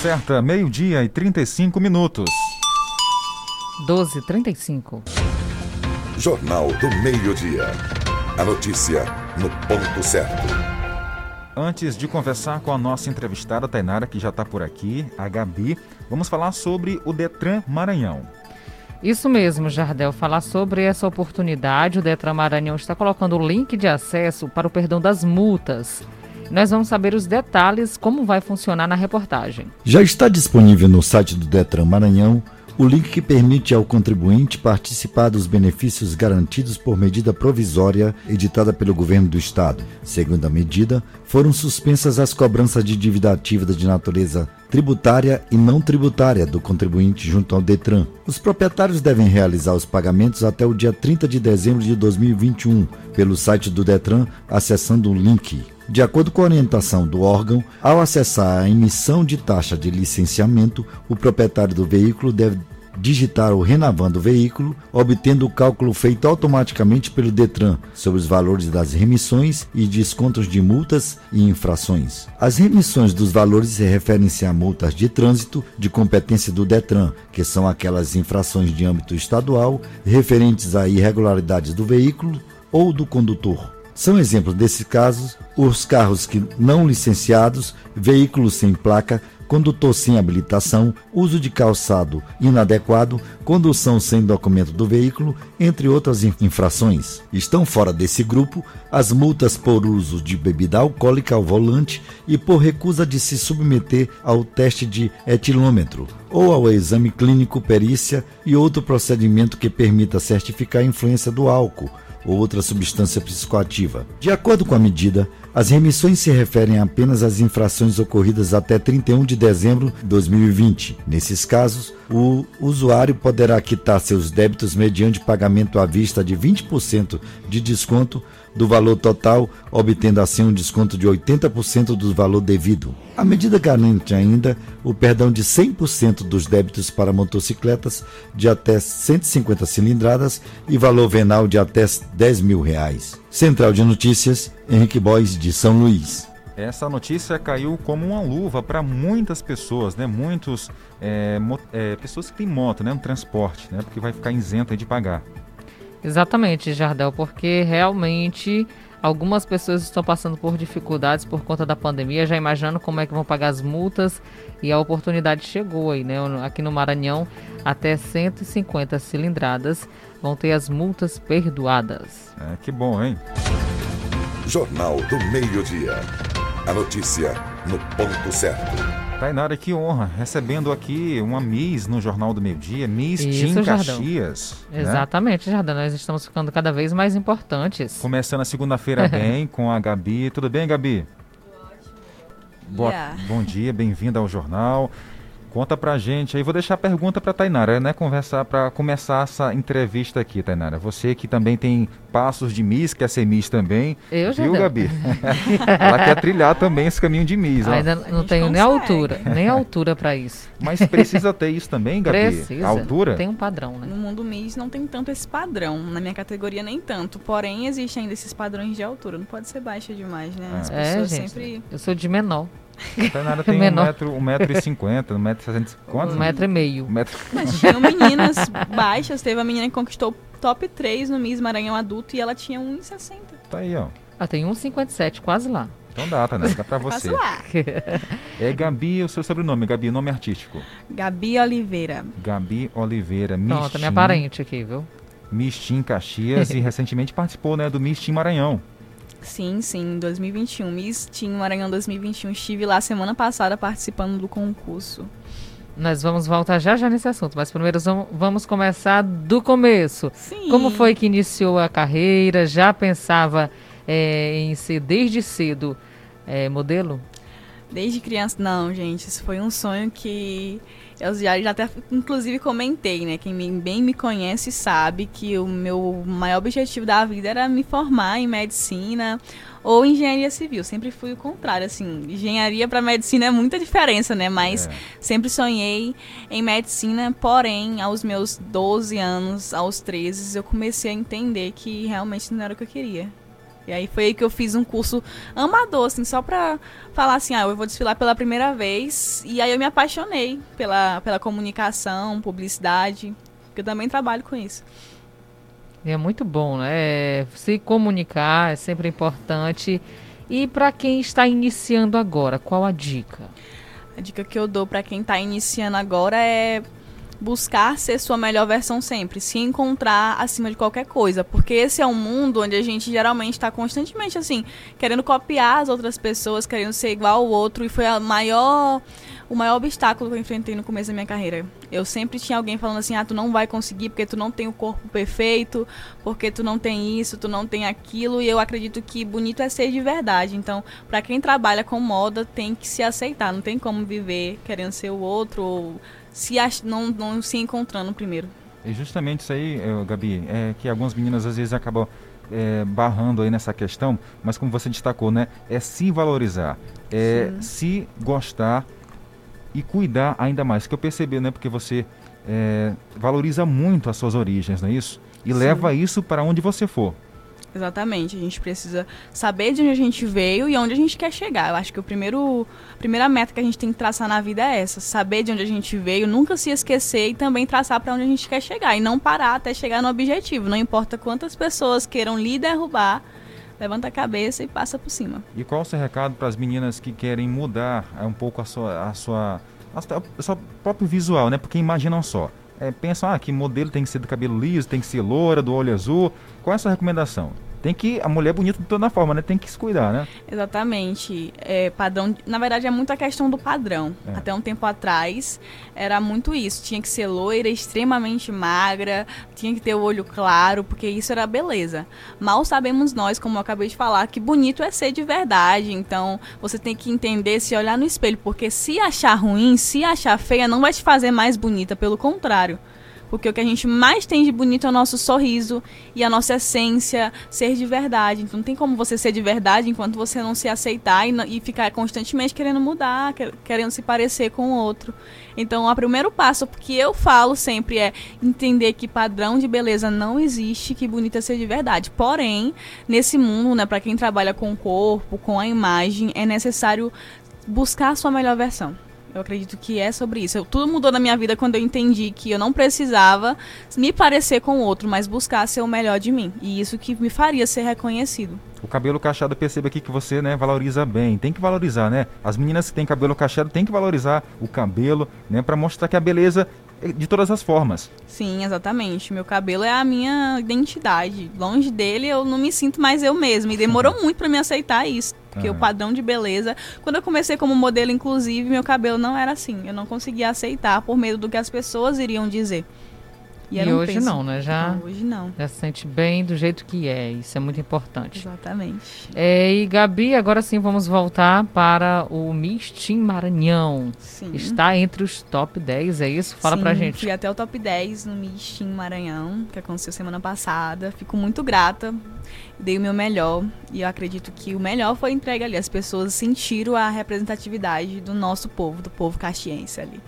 Certa, meio-dia e 35 minutos. 12h35. Jornal do Meio-Dia. A notícia no ponto certo. Antes de conversar com a nossa entrevistada Tainara, que já está por aqui, a Gabi, vamos falar sobre o Detran Maranhão. Isso mesmo, Jardel. Falar sobre essa oportunidade, o Detran Maranhão está colocando o link de acesso para o perdão das multas. Nós vamos saber os detalhes, como vai funcionar na reportagem. Já está disponível no site do Detran Maranhão o link que permite ao contribuinte participar dos benefícios garantidos por medida provisória editada pelo governo do estado. Segundo a medida, foram suspensas as cobranças de dívida ativa de natureza tributária e não tributária do contribuinte junto ao Detran. Os proprietários devem realizar os pagamentos até o dia 30 de dezembro de 2021 pelo site do Detran acessando o link. De acordo com a orientação do órgão, ao acessar a emissão de taxa de licenciamento, o proprietário do veículo deve digitar o Renavan do veículo, obtendo o cálculo feito automaticamente pelo Detran sobre os valores das remissões e descontos de multas e infrações. As remissões dos valores se referem-se a multas de trânsito de competência do Detran, que são aquelas infrações de âmbito estadual referentes a irregularidades do veículo ou do condutor. São exemplos desses casos os carros que não licenciados, veículos sem placa, condutor sem habilitação, uso de calçado inadequado, condução sem documento do veículo, entre outras infrações. Estão fora desse grupo as multas por uso de bebida alcoólica ao volante e por recusa de se submeter ao teste de etilômetro ou ao exame clínico perícia e outro procedimento que permita certificar a influência do álcool ou outra substância psicoativa. De acordo com a medida, as remissões se referem apenas às infrações ocorridas até 31 de dezembro de 2020. Nesses casos, o usuário poderá quitar seus débitos mediante pagamento à vista de 20% de desconto do valor total, obtendo assim um desconto de 80% do valor devido. A medida garante ainda o perdão de 100% dos débitos para motocicletas de até 150 cilindradas e valor venal de até 10 mil reais. Central de Notícias, Henrique Boys de São Luís. Essa notícia caiu como uma luva para muitas pessoas, né? Muitos é, é, pessoas que têm moto, né? No transporte, né? Porque vai ficar isenta de pagar. Exatamente, Jardel, porque realmente algumas pessoas estão passando por dificuldades por conta da pandemia, já imaginando como é que vão pagar as multas e a oportunidade chegou aí, né? Aqui no Maranhão, até 150 cilindradas vão ter as multas perdoadas. É, que bom, hein? Jornal do Meio-Dia. A notícia no ponto certo. Tainara, que honra, recebendo aqui uma Miss no Jornal do Meio Dia, Miss Isso, Tim Jardão. Caxias. né? Exatamente, Jardel, nós estamos ficando cada vez mais importantes. Começando a segunda-feira bem com a Gabi. Tudo bem, Gabi? Boa, bom dia, bem-vinda ao jornal. Conta pra gente aí, vou deixar a pergunta pra Tainara, né? Conversar para começar essa entrevista aqui, Tainara. Você que também tem passos de Miss, quer ser Miss também. Eu já Viu. Gabi? Ela quer trilhar também esse caminho de Miss. ó. Ainda não tenho nem altura, nem altura para isso. Mas precisa ter isso também, Gabi? Precisa. A altura? Tem um padrão, né? No mundo Miss não tem tanto esse padrão. Na minha categoria, nem tanto. Porém, existem ainda esses padrões de altura. Não pode ser baixa demais, né? As É, pessoas gente, sempre. eu sou de menor. A Tainara tem um Menor. metro, um metro e cinquenta, um metro e sessenta, quantos? Um metro e meio. Um metro... Mas tinham meninas baixas. Teve a menina que conquistou top 3 no Miss Maranhão adulto e ela tinha 1,60. Tá aí, ó. Ah, tem 1,57, quase lá. Então dá, Tainara, dá pra Quase você. lá. É Gabi, o seu sobrenome, Gabi, nome artístico. Gabi Oliveira. Gabi Oliveira, Pronto, Miss minha parente aqui, viu? Miss Team Caxias e recentemente participou, né, do Miss Team Maranhão. Sim, sim, 2021. Miss Team Maranhão 2021. Estive lá semana passada participando do concurso. Nós vamos voltar já já nesse assunto, mas primeiro vamos- começar do começo. Sim. Como foi que iniciou a carreira? Já pensava eh, em ser desde cedo eh, modelo? Desde criança, não, gente, isso foi um sonho que eu já, já até inclusive comentei, né? Quem bem me conhece sabe que o meu maior objetivo da vida era me formar em medicina ou engenharia civil. Sempre fui o contrário, assim, engenharia para medicina é muita diferença, né? Mas sempre sonhei em medicina, porém, aos meus 12 anos, aos 13, eu comecei a entender que realmente não era o que eu queria. E aí foi aí que eu fiz um curso amador, assim, só pra falar assim, ah, eu vou desfilar pela primeira vez. E aí eu me apaixonei pela, pela comunicação, publicidade, porque eu também trabalho com isso. É muito bom, né? Se comunicar é sempre importante. E para quem está iniciando agora, qual a dica? A dica que eu dou pra quem tá iniciando agora é buscar ser sua melhor versão sempre, se encontrar acima de qualquer coisa, porque esse é um mundo onde a gente geralmente está constantemente assim, querendo copiar as outras pessoas, querendo ser igual ao outro, e foi a maior o maior obstáculo que eu enfrentei no começo da minha carreira. Eu sempre tinha alguém falando assim: "Ah, tu não vai conseguir porque tu não tem o corpo perfeito, porque tu não tem isso, tu não tem aquilo", e eu acredito que bonito é ser de verdade. Então, pra quem trabalha com moda, tem que se aceitar, não tem como viver querendo ser o outro ou se ach... não, não se encontrando primeiro. E justamente isso aí, eh, Gabi, é que algumas meninas às vezes acabam eh, barrando aí nessa questão, mas como você destacou, né, é se valorizar, é se gostar e cuidar ainda mais. Que eu percebi, né, porque você eh, valoriza muito as suas origens, não é isso? E Sim. leva isso para onde você for. Exatamente, a gente precisa saber de onde a gente veio e onde a gente quer chegar. Eu acho que o primeiro, a primeira meta que a gente tem que traçar na vida é essa: saber de onde a gente veio, nunca se esquecer e também traçar para onde a gente quer chegar e não parar até chegar no objetivo. Não importa quantas pessoas queiram lhe derrubar, levanta a cabeça e passa por cima. E qual o seu recado para as meninas que querem mudar eh, um pouco a sua, a sua, a sua, o seu próprio visual, né? Porque imaginam só, é, pensam, ah, que modelo tem que ser do cabelo liso, tem que ser loura, do olho azul. Qual é a sua recomendação? Tem que, a mulher é bonita de toda forma, né? Tem que se cuidar, né? Exatamente. É, padrão, na verdade é muito a questão do padrão. É. Até um tempo atrás era muito isso. Tinha que ser loira, extremamente magra, tinha que ter o olho claro, porque isso era beleza. Mal sabemos nós, como eu acabei de falar, que bonito é ser de verdade. Então você tem que entender, se olhar no espelho, porque se achar ruim, se achar feia, não vai te fazer mais bonita, pelo contrário. Porque o que a gente mais tem de bonito é o nosso sorriso e a nossa essência, ser de verdade. Então não tem como você ser de verdade enquanto você não se aceitar e, e ficar constantemente querendo mudar, quer- querendo se parecer com o outro. Então o primeiro passo que eu falo sempre é entender que padrão de beleza não existe, que bonito é ser de verdade. Porém, nesse mundo, né, para quem trabalha com o corpo, com a imagem, é necessário buscar a sua melhor versão. Eu acredito que é sobre isso. Eu- tudo mudou na minha vida quando eu entendi que eu não precisava me parecer com o outro, mas buscar ser o melhor de mim. E isso que me faria ser reconhecido. O cabelo cacheado, perceba aqui que você, né, valoriza bem. Tem que valorizar, né? As meninas que têm cabelo cacheado têm que valorizar o cabelo, né, para mostrar que a beleza de todas as formas. Sim, exatamente. Meu cabelo é a minha identidade. Longe dele, eu não me sinto mais eu mesma. E demorou muito pra me aceitar isso. Porque Ah. o padrão de beleza. Quando eu comecei como modelo, inclusive, meu cabelo não era assim. Eu não conseguia aceitar por medo do que as pessoas iriam dizer. E, um hoje peso. não, né? Já, Não, hoje não. já se sente bem do jeito que é. Isso é muito importante. Exatamente. É, e Gabi, agora sim vamos voltar para o Miss Team Maranhão. Sim. Está entre os top 10, é isso? Fala Sim, pra gente. Fui até o top 10 no Miss Team Maranhão, que aconteceu semana passada. Fico muito grata. Dei o meu melhor. E eu acredito que o melhor foi entregue ali. As pessoas sentiram a representatividade do nosso povo, do povo caxiense ali.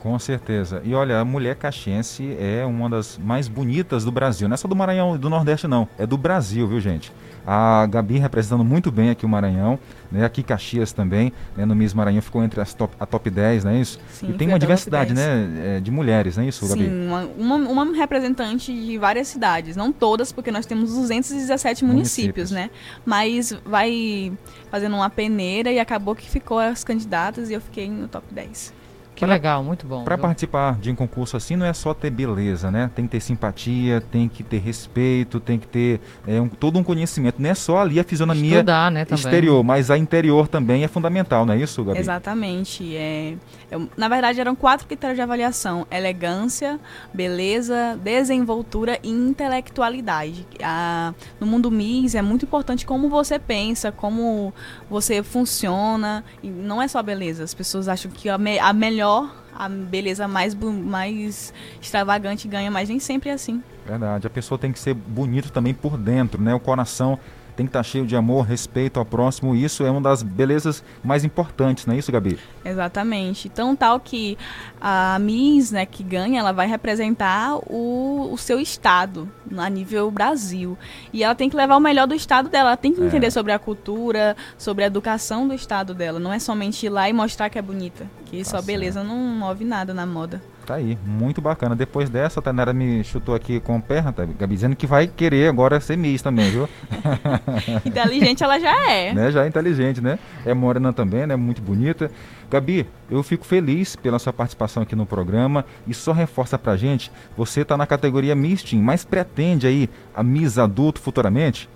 Com certeza. E olha, a mulher caxiense é uma das mais bonitas do Brasil. Não é só do Maranhão e do Nordeste, não. É do Brasil, viu, gente? A Gabi representando muito bem aqui o Maranhão, né? Aqui Caxias também, né? No Miss Maranhão ficou entre as top, a top 10, não é isso? Sim, e tem uma diversidade, 10. né? é, De mulheres, não é isso, Gabi? Sim, uma, uma, uma representante de várias cidades. Não todas, porque nós temos 217 municípios, Municípios. né? Mas vai fazendo uma peneira e acabou que ficou as candidatas e eu fiquei no top 10. Que legal, muito bom. Para participar de um concurso assim não é só ter beleza, né? Tem que ter simpatia, tem que ter respeito, tem que ter é, um- todo um conhecimento. Não é só ali a fisionomia Estudar, né, exterior, mas a interior também é fundamental, não é isso, Gabi? Exatamente. É, eu- na verdade, eram quatro critérios de avaliação: elegância, beleza, desenvoltura e intelectualidade. A- no mundo Miss é muito importante como você pensa, como você funciona. E não é só beleza. As pessoas acham que a, me- a melhor, a beleza mais, mais extravagante ganha, mas nem sempre é assim. Verdade. A pessoa tem que ser bonito também por dentro, né? O coração tem que estar cheio de amor, respeito ao próximo. E isso é uma das belezas mais importantes, não é isso, Gabi? Exatamente. Então, tal que a Miss, né, que ganha, ela vai representar o, o seu estado a nível Brasil. E ela tem que levar o melhor do estado dela. Ela tem que É. entender sobre a cultura, sobre a educação do estado dela. Não é somente ir lá e mostrar que é bonita. Que só beleza não move nada na moda. Tá aí, muito bacana. Depois dessa, a Tainara me chutou aqui com a perna, tá, Gabi, dizendo que vai querer agora ser Miss também, viu? Inteligente ela já é. né? Já é inteligente, né? É morena também, né? Muito bonita. Gabi, eu fico feliz pela sua participação aqui no programa e só reforça pra gente, você tá na categoria Miss Teen, mas pretende aí a Miss Adulto futuramente?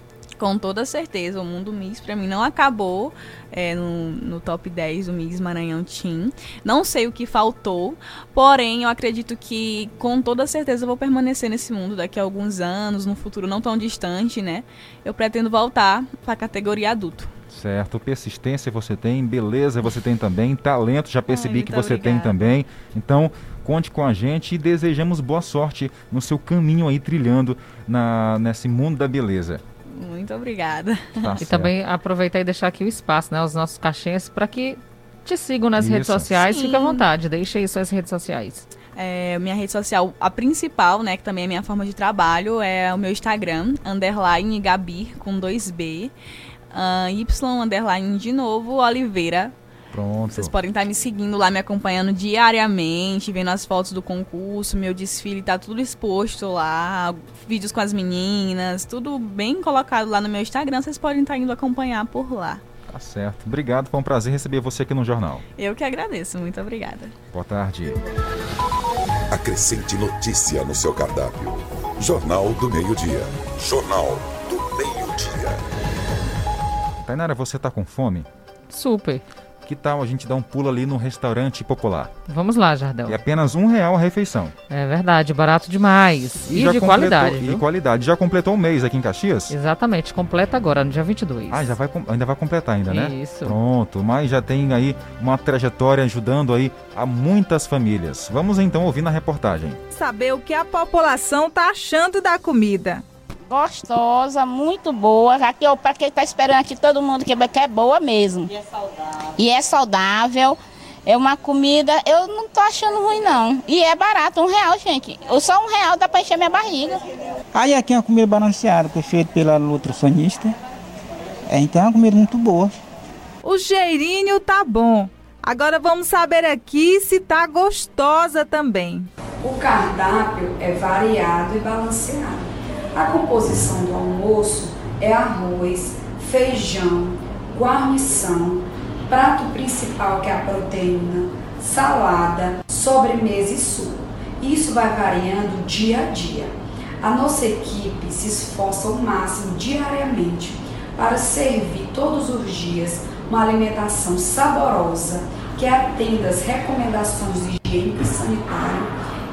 Com toda certeza, o mundo Miss pra mim não acabou é, no, no top 10 do Miss Maranhão Team. Não sei o que faltou, porém eu acredito que com toda certeza eu vou permanecer nesse mundo daqui a alguns anos, no futuro não tão distante, né? Eu pretendo voltar pra categoria adulto. Certo, persistência você tem, beleza você tem também, talento já percebi Ai, que você tem obrigada. também. Então, conte com a gente e desejamos boa sorte no seu caminho aí trilhando na, nesse mundo da beleza. Muito obrigada. Tá e certo. também aproveitar e deixar aqui o espaço, né? Os nossos caixinhas para que te sigam nas redes Isso. sociais. Sim. Fica à vontade, deixa aí suas redes sociais. É, minha rede social, a principal, né, que também é minha forma de trabalho, é o meu Instagram, underline Gabi, com dois B, ah, Y, underline de novo, Oliveira. Pronto. Vocês podem estar me seguindo lá, me acompanhando diariamente, vendo as fotos do concurso, meu desfile tá tudo exposto lá, vídeos com as meninas, tudo bem colocado lá no meu Instagram, vocês podem estar indo acompanhar por lá. Tá certo. Obrigado, foi um prazer receber você aqui no jornal. Eu que agradeço, muito obrigada. Boa tarde. Acrescente notícia no seu cardápio. Jornal do Meio-Dia. Jornal do Meio-Dia. Tainara, você tá com fome? Super. Que tal a gente dar um pulo ali no restaurante popular? Vamos lá, Jardel. É apenas um real a refeição. É verdade, barato demais. E, já de qualidade, E viu? qualidade. Já completou um mês aqui em Caxias? Exatamente, completa agora, no dia 22. Ah, já vai, ainda vai completar ainda, né? Isso. Pronto, mas já tem aí uma trajetória ajudando aí a muitas famílias. Vamos então ouvir na reportagem. Saber o que a população tá achando da comida. Gostosa, muito boa. Aqui, ó, pra quem tá esperando aqui, todo mundo que que é boa mesmo. E é saudável. E é saudável. É uma comida, eu não tô achando ruim, não. E é barato, um real, gente. Ou Só um real dá pra encher minha barriga. Aí aqui é uma comida balanceada, que é feita pela nutricionista. É, então é uma comida muito boa. O cheirinho tá bom. Agora vamos saber aqui se tá gostosa também. O cardápio é variado e balanceado. A composição do almoço é arroz, feijão, guarnição, prato principal que é a proteína, salada, sobremesa e suco. Isso vai variando dia a dia. A nossa equipe se esforça ao máximo diariamente para servir todos os dias uma alimentação saborosa que atenda às recomendações de higiene e sanitário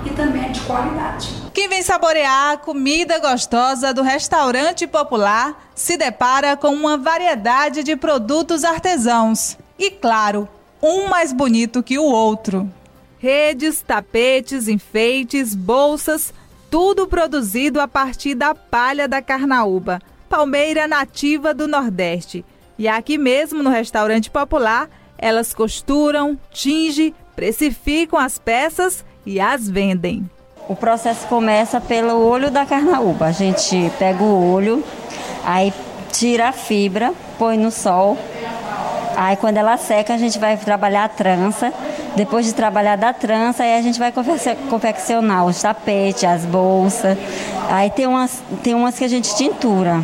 e também de qualidade. Quem vem saborear a comida gostosa do restaurante popular se depara com uma variedade de produtos artesãos. E claro, um mais bonito que o outro. Redes, tapetes, enfeites, bolsas, tudo produzido a partir da palha da carnaúba, palmeira nativa do Nordeste. E aqui mesmo no restaurante popular, elas costuram, tingem, precificam as peças e as vendem. O processo começa pelo olho da carnaúba. A gente pega o olho, aí tira a fibra, põe no sol. Aí quando ela seca, a gente vai trabalhar a trança. Depois de trabalhar da trança, aí a gente vai confe- confeccionar os tapetes, as bolsas. Aí tem umas, tem umas que a gente tintura.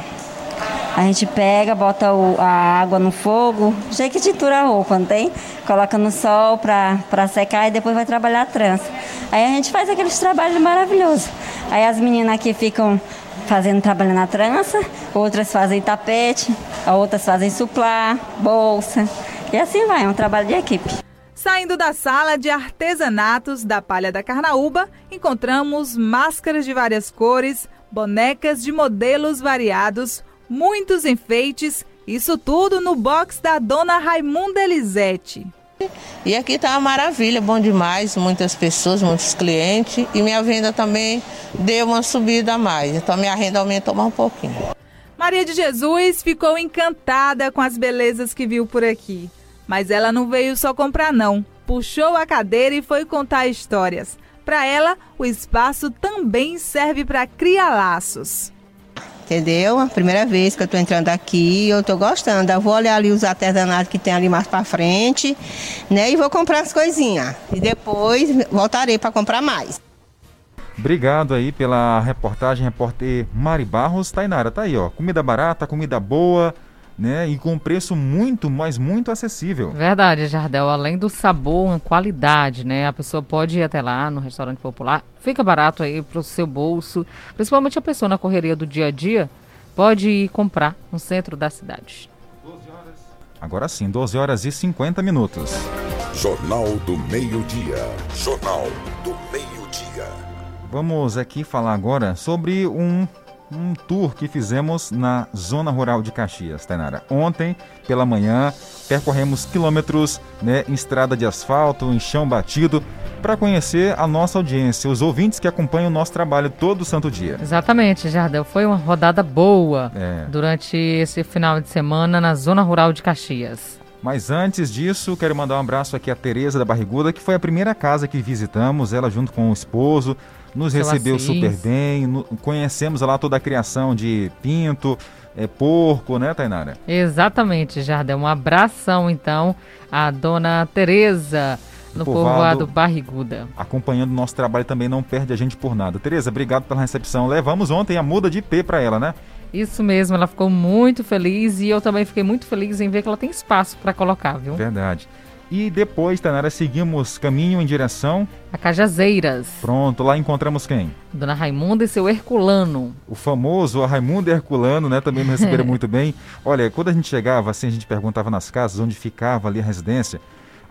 A gente pega, bota o- a água no fogo, jeito que tintura a roupa, não tem? Coloca no sol pra secar e depois vai trabalhar a trança. Aí a gente faz aqueles trabalhos maravilhosos. Aí as meninas aqui ficam fazendo, trabalhando a trança, outras fazem tapete, outras fazem suplá, bolsa. E assim vai, é um trabalho de equipe. Saindo da sala de artesanatos da Palha da Carnaúba, encontramos máscaras de várias cores, bonecas de modelos variados, muitos enfeites, isso tudo no box da dona Raimunda Elisete. E aqui tá uma maravilha, bom demais, muitas pessoas, muitos clientes e minha venda também deu uma subida a mais, então minha renda aumentou mais um pouquinho. Maria de Jesus ficou encantada com as belezas que viu por aqui. Mas ela não veio só comprar não, puxou a cadeira e foi contar histórias. Para ela, o espaço também serve para criar laços. Entendeu? A primeira vez que eu tô entrando aqui, eu tô gostando. Eu vou olhar ali os artesanatos que tem ali mais pra frente, né? E vou comprar as coisinhas. E depois voltarei para comprar mais. Obrigado aí pela reportagem, repórter Mari Barros. Tainara, tá aí, ó. Comida barata, comida boa, né? E com preço muito, mas muito acessível. Verdade, Jardel. Além do sabor, uma qualidade, né? A pessoa pode ir até lá no restaurante popular. Fica barato aí pro seu bolso. Principalmente a pessoa na correria do dia a dia pode ir comprar no centro da cidade. Agora sim, 12 horas e 50 minutos. Jornal do Meio-Dia. Jornal do Meio-Dia. Vamos aqui falar agora sobre um, um tour que fizemos na zona rural de Caxias, Tainara. Ontem, pela manhã, percorremos quilômetros né, em estrada de asfalto, em chão batido, para conhecer a nossa audiência, os ouvintes que acompanham o nosso trabalho todo santo dia. Exatamente, Jardel. Foi uma rodada boa É. durante esse final de semana na zona rural de Caxias. Mas antes disso, quero mandar um abraço aqui à Tereza da Barriguda, que foi a primeira casa que visitamos, ela junto com o esposo, nos recebeu super bem, no- conhecemos lá toda a criação de pinto, é, porco, né, Tainara? Exatamente, Jardel. Um abração, então, à dona Tereza, no Povoado. povoado Barriguda. Acompanhando o nosso trabalho também não perde a gente por nada. Tereza, obrigado pela recepção. Levamos ontem a muda de IP para ela, né? Isso mesmo, ela ficou muito feliz e eu também fiquei muito feliz em ver que ela tem espaço para colocar, viu? Verdade. E depois, Tainara, seguimos caminho em direção. A Cajazeiras, Pronto, lá encontramos quem? Dona Raimunda e seu Herculano. O famoso Raimundo Herculano, né? Também me receberam muito bem. Olha, quando a gente chegava, assim, a gente perguntava nas casas onde ficava ali a residência.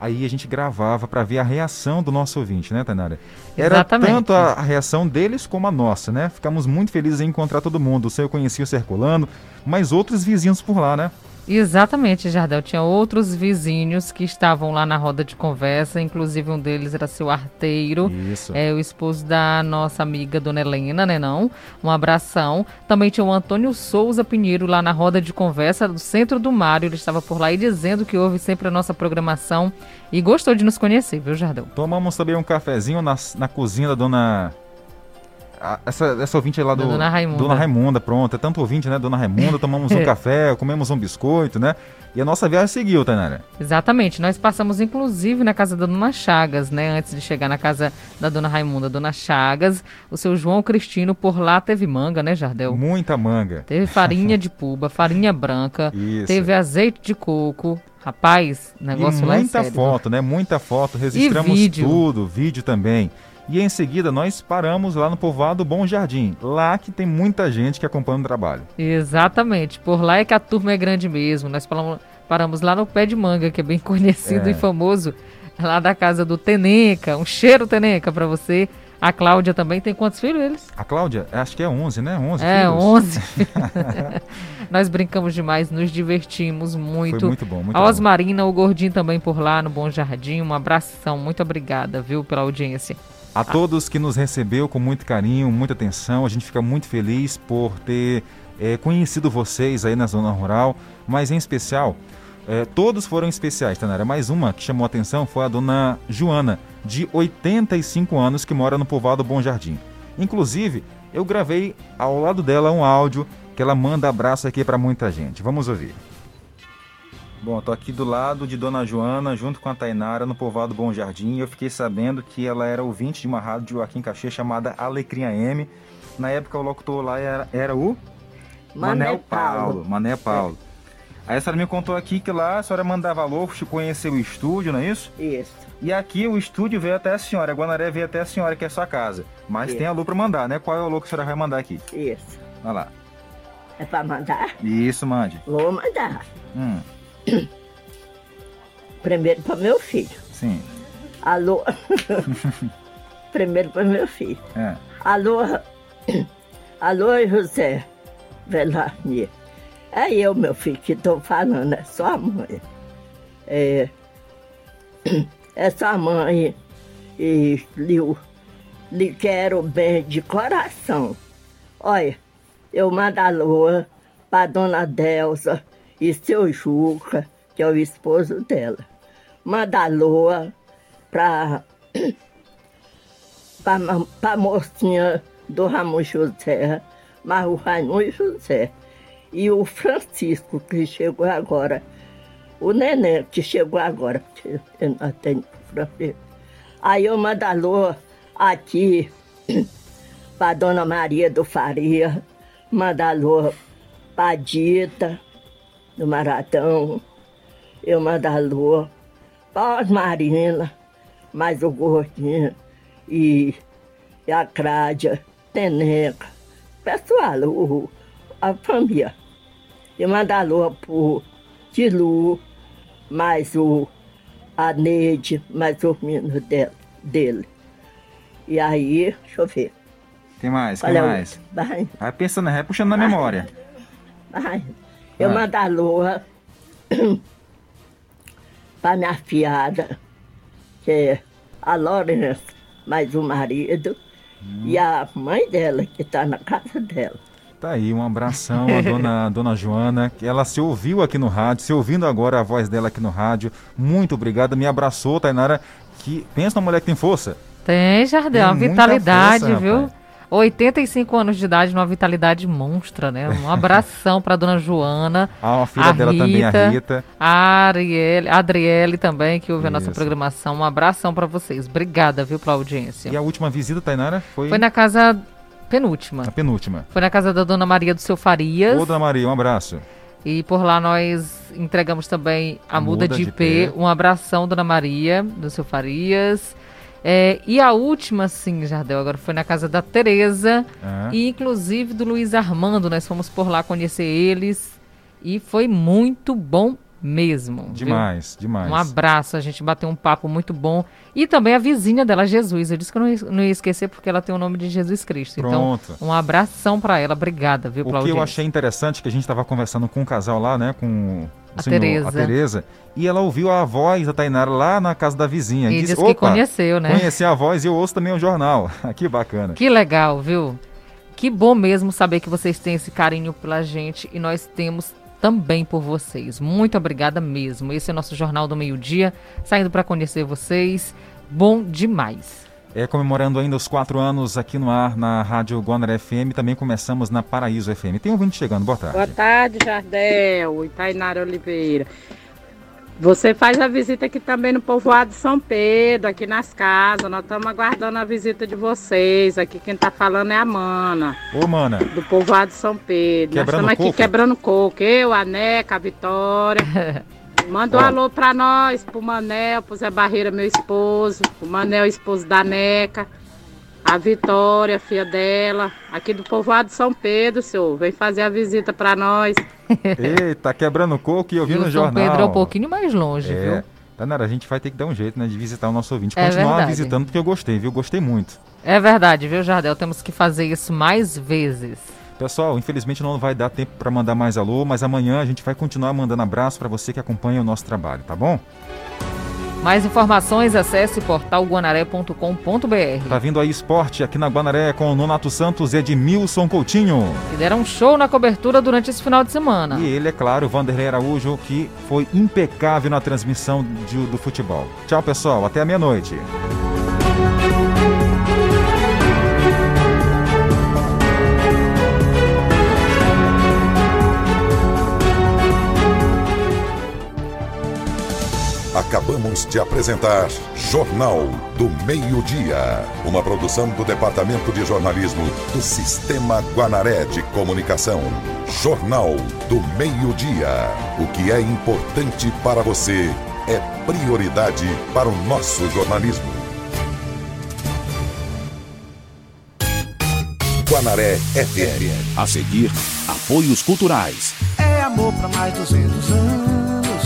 Aí a gente gravava para ver a reação do nosso ouvinte, né, Tainara? Era Exatamente. tanto a, a reação deles como a nossa, né? Ficamos muito felizes em encontrar todo mundo. O seu eu conhecia o seu Herculano, mas outros vizinhos por lá, né? Exatamente, Jardel. Tinha outros vizinhos que estavam lá na roda de conversa, inclusive um deles era seu arteiro. Isso. É o esposo da nossa amiga Dona Helena, né não? Um abração. Também tinha o Antônio Souza Pinheiro lá na roda de conversa do Centro do Mário. Ele estava por lá e dizendo que ouve sempre a nossa programação e gostou de nos conhecer, viu, Jardel? Tomamos também um cafezinho na, na cozinha da dona. A- Essa, essa ouvinte lá do. Dona Raimunda. Dona Raimunda, pronto. É tanto ouvinte, né? Dona Raimunda, tomamos um café, comemos um biscoito, né? E a nossa viagem seguiu, Tainara. Exatamente. Nós passamos, inclusive, na casa da Dona Chagas, né? Antes de chegar na casa da Dona Raimunda, Dona Chagas. O seu João Cristino por lá teve manga, né, Jardel? Muita manga. Teve farinha de puba, farinha branca. Isso. Teve azeite de coco. Rapaz, o negócio e lá é muita sério. foto, né? Muita foto. Registramos vídeo. tudo, vídeo também. E em seguida nós paramos lá no povoado Bom Jardim. Lá que tem muita gente que acompanha o trabalho. Exatamente. Por lá é que a turma é grande mesmo. Nós paramos, lá no pé de manga, que é bem conhecido É. e famoso, lá da casa do Teneca. Um cheiro, Teneca, pra você. A Cláudia também tem quantos filhos eles? A Cláudia, acho que é 11, né? 11 É, filhos. 11. Nós brincamos demais, nos divertimos muito. Foi muito bom, muito a bom. Osmarina, o Gordinho também por lá no Bom Jardim. Um abração, muito obrigada, viu, pela audiência. A todos que nos recebeu com muito carinho, muita atenção, a gente fica muito feliz por ter eh, conhecido vocês aí na zona rural, mas em especial, eh, todos foram especiais, Tanara. Mais uma que chamou a atenção foi a dona Joana, de 85 anos, que mora no povoado Bom Jardim. Inclusive, eu gravei ao lado dela um áudio que ela manda abraço aqui para muita gente. Vamos ouvir. Bom, tô aqui do lado de Dona Joana, junto com a Tainara, no povoado Bom Jardim. Eu fiquei sabendo que ela era ouvinte de uma rádio aqui em Caxias chamada Alecrim AM. Na época, o locutor lá era, era o Mané Paulo. Mané Paulo. Aí a senhora me contou aqui que lá a senhora mandava alô, conheceu o estúdio, não é isso? Isso. E aqui o estúdio veio até a senhora, a Guanaré veio até a senhora, que é a sua casa. Mas Isso. tem alô pra mandar, né? Qual é o alô que a senhora vai mandar aqui? Isso. Vai lá. É pra mandar? Isso, mande. Vou mandar. Hum, Primeiro para meu filho. sim. Alô. Primeiro para meu filho. É. Alô. Alô, José Velarni. É eu, meu filho, que estou falando, é sua mãe. É, é sua mãe e lhe, lhe quero bem de coração. Olha, eu mando alô para dona Delza e seu Juca, que é o esposo dela. Manda alô para a mocinha do Ramon José, mas o Raimundo José. E o Francisco, que chegou agora. O neném, que chegou agora. porque Eu não tenho francês. Aí eu mando alô aqui para Dona Maria do Faria. Mando alô para Dita, do Maratão. Eu mando alô para Marina, mais o Gordinho e, e a Crádia, Teneca. Pessoal, o, a família. Eu mando alô pro Tilu, mais o a Neide, mais os meninos dela, dele. E aí, deixa eu ver. Tem mais, o mais. Vai, Vai pensando, vai puxando na Vai. memória. vai. Eu Ah. mando alô para minha fiada, que é a Lourenço, mais o marido, e a mãe dela, que está na casa dela. Tá aí, um abração à dona, dona Joana, que ela se ouviu aqui no rádio, se ouvindo agora a voz dela aqui no rádio. Muito obrigado, me abraçou, Tainara, que pensa numa mulher que tem força. Tem, Jardel, uma Tem vitalidade, força, viu? 85 anos de idade, uma vitalidade monstra, né? Um abração para dona Joana. Ah, a filha dela também, a Rita. A Arielle, a Adriele também, que ouve a nossa programação. Um abração para vocês. Obrigada, viu, pela audiência. E a última visita, Tainara, foi, Foi na casa penúltima. a penúltima. Foi na casa da dona Maria do Seu Farias. Ô, dona Maria, um abraço. E por lá nós entregamos também a, A muda, muda de de IP. pé. Um abração, dona Maria, do seu Farias. É, e a última, sim, Jardel, agora foi na casa da Tereza. Ah. E inclusive do Luiz Armando. Nós fomos por lá conhecer eles. E foi muito bom mesmo. viu? Demais, demais. Um abraço, a gente bateu um papo muito bom. E também a vizinha dela, Jesus. Eu disse que eu não ia, não ia esquecer porque ela tem o nome de Jesus Cristo. Pronto. Então, um abração para ela. Obrigada, viu, O pela que eu achei interessante que a gente estava conversando com um casal lá, né, com o A senhor- Tereza. a Tereza, e ela ouviu a voz da Tainara lá na casa da vizinha. E disse, disse que "Opa, conheceu, né?" Conheci a voz e eu ouço também o jornal. que bacana. Que legal, viu? Que bom mesmo saber que vocês têm esse carinho pela gente e nós temos também por vocês. Muito obrigada mesmo. Esse é o nosso Jornal do Meio Dia, saindo para conhecer vocês. Bom demais. É, comemorando ainda os quatro anos aqui no ar na Rádio Guanaré FM, também começamos na Paraíso FM. Tem um ouvinte chegando, boa tarde. Boa tarde, Jardel e Tainara Oliveira. Você faz a visita aqui também no povoado de São Pedro, aqui nas casas. Nós estamos aguardando a visita de vocês. Aqui quem está falando é a Mana, Ô, mana, do povoado de São Pedro. Quebrando Nós estamos aqui coco? quebrando coco. Eu, a Neca, a Vitória. Manda um Ó. alô pra nós, pro Manel, pro Zé Barreira, meu esposo. O Manel, esposo da Neca. A Vitória, filha dela. Aqui do povoado de São Pedro, senhor. Vem fazer a visita pra nós. eita, quebrando coco e eu vi no o São jornal. Pedro é um pouquinho mais longe, É. viu? Tainara, a gente vai ter que dar um jeito, né, de visitar o nosso ouvinte. É Continuar verdade. visitando, porque eu gostei, viu? Gostei muito. É verdade, viu, Jardel? Temos que fazer isso mais vezes. Pessoal, infelizmente não vai dar tempo para mandar mais alô, mas amanhã a gente vai continuar mandando abraço para você que acompanha o nosso trabalho, tá bom? Mais informações, acesse portalguanaré.com.br. Tá vindo aí esporte aqui na Guanaré com o Nonato Santos e Edmilson Coutinho. Que deram um show na cobertura durante esse final de semana. E ele, é claro, o Vanderlei Araújo, que foi impecável na transmissão de- do futebol. Tchau, pessoal. Até a meia-noite. Acabamos de apresentar Jornal do Meio-Dia, uma produção do Departamento de Jornalismo do Sistema Guanaré de Comunicação. Jornal do Meio-Dia. O que é importante para você é prioridade para o nosso jornalismo. Guanaré FM. A seguir, apoios culturais. É amor pra mais 200 anos.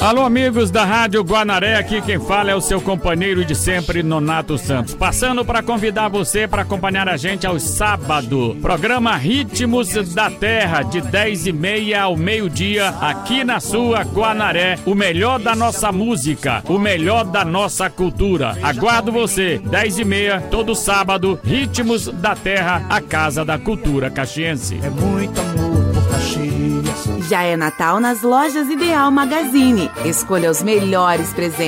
Alô, amigos da Rádio Guanaré, aqui quem fala é o seu companheiro de sempre, Nonato Santos. Passando para convidar você para acompanhar a gente aos sábados. Programa Ritmos da Terra, de 10 e meia ao meio-dia, aqui na sua Guanaré. O melhor da nossa música, o melhor da nossa cultura. Aguardo você, 10 e meia, todo sábado, Ritmos da Terra, a Casa da Cultura Caxiense. É muito amor por Caxias. Já é Natal nas lojas Ideal Magazine. Escolha os melhores presentes.